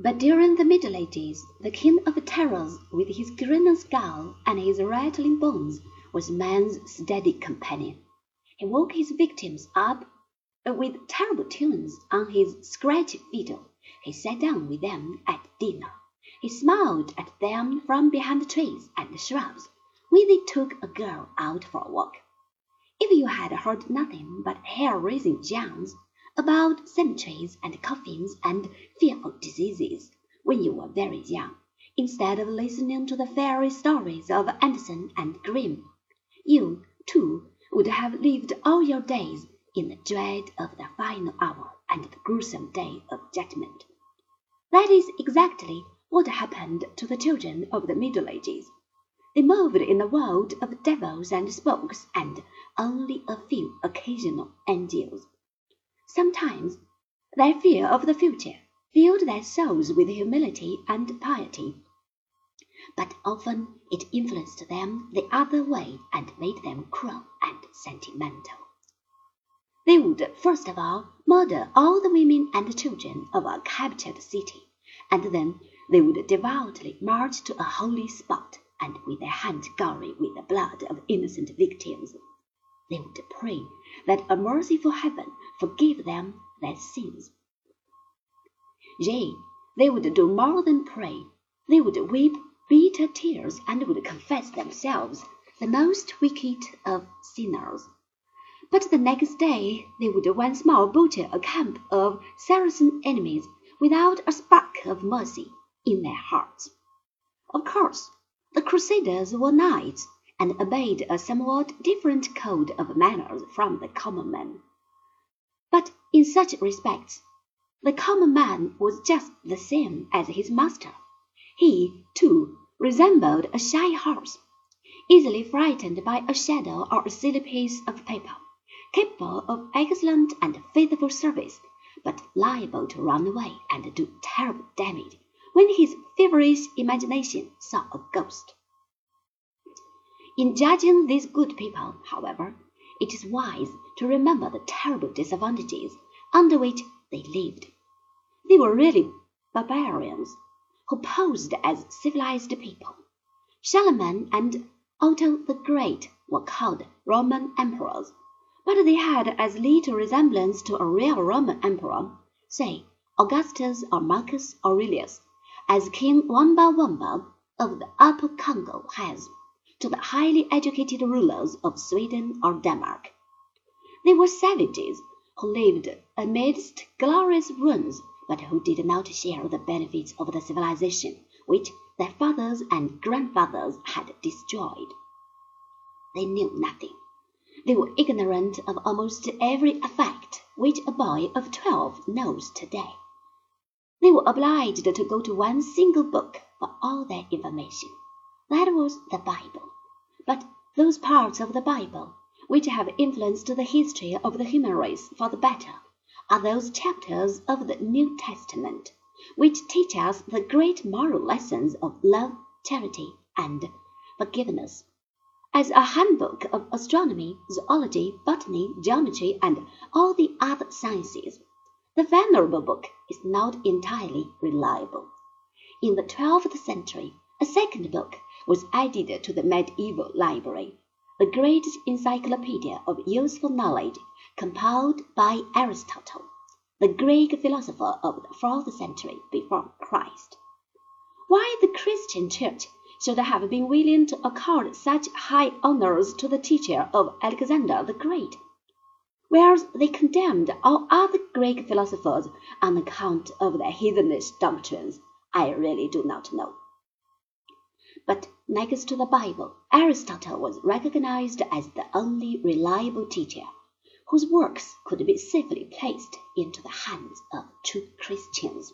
But during the Middle Ages the king of terrors, with his grinning skull and his rattling bones, was man's steady companion. He woke his victims up with terrible tunes on his scratchy fiddle. He sat down with them at dinner. He smiled at them from behind the trees and shrubs when they took a girl out for a walk. If you had heard nothing but hair-raising yarns about cemeteries and coffins and fearful diseases when you were very young, instead of listening to the fairy stories of Andersen and Grimm, you, too, would have lived all your days in the dread of the final hour and the gruesome day of judgment. That is exactly what happened to the children of the Middle Ages. They moved in a world of devils and spooks and only a few occasional angels. Sometimes their fear of the future filled their souls with humility and piety, but often it influenced them the other way and made them cruel and sentimental. They would first of all murder all the women and children of a captured city, and then they would devoutly march to a holy spot, and with their hands gory with the blood of innocent victims, they would pray that a merciful heaven forgive them their sins. Yea, they would do more than pray. They would weep bitter tears and would confess themselves the most wicked of sinners. But the next day they would once more butcher a camp of Saracen enemies without a spark of mercy in their hearts. Of course, the Crusaders were knights, and obeyed a somewhat different code of manners from the common man. But in such respects, the common man was just the same as his master. He, too, resembled a shy horse, easily frightened by a shadow or a silly piece of paper, capable of excellent and faithful service, but liable to run away and do terrible damage when his feverish imagination saw a ghost. In judging these good people, however, it is wise to remember the terrible disadvantages under which they lived. They were really barbarians who posed as civilized people. Charlemagne and Otto the Great were called Roman emperors, but they had as little resemblance to a real Roman emperor, say Augustus or Marcus Aurelius, as King Wamba Wamba of the Upper Congo has to the highly educated rulers of Sweden or Denmark. They were savages who lived amidst glorious ruins, but who did not share the benefits of the civilization which their fathers and grandfathers had destroyed. They knew nothing. They were ignorant of almost every fact which a boy of twelve knows today. They were obliged to go to one single book for all their information. That was the Bible. But those parts of the Bible which have influenced the history of the human race for the better are those chapters of the New Testament which teach us the great moral lessons of love, charity, and forgiveness. As a handbook of astronomy, zoology, botany, geometry, and all the other sciences, the venerable book is not entirely reliable. In the twelfth century a second book was added to the medieval library, the great encyclopedia of useful knowledge compiled by Aristotle, the Greek philosopher of the fourth century before Christ. Why the Christian Church should have been willing to accord such high honors to the teacher of Alexander the Great, whereas they condemned all other Greek philosophers on account of their heathenish doctrines, I really do not know. But next to the Bible, Aristotle was recognized as the only reliable teacher whose works could be safely placed into the hands of true Christians.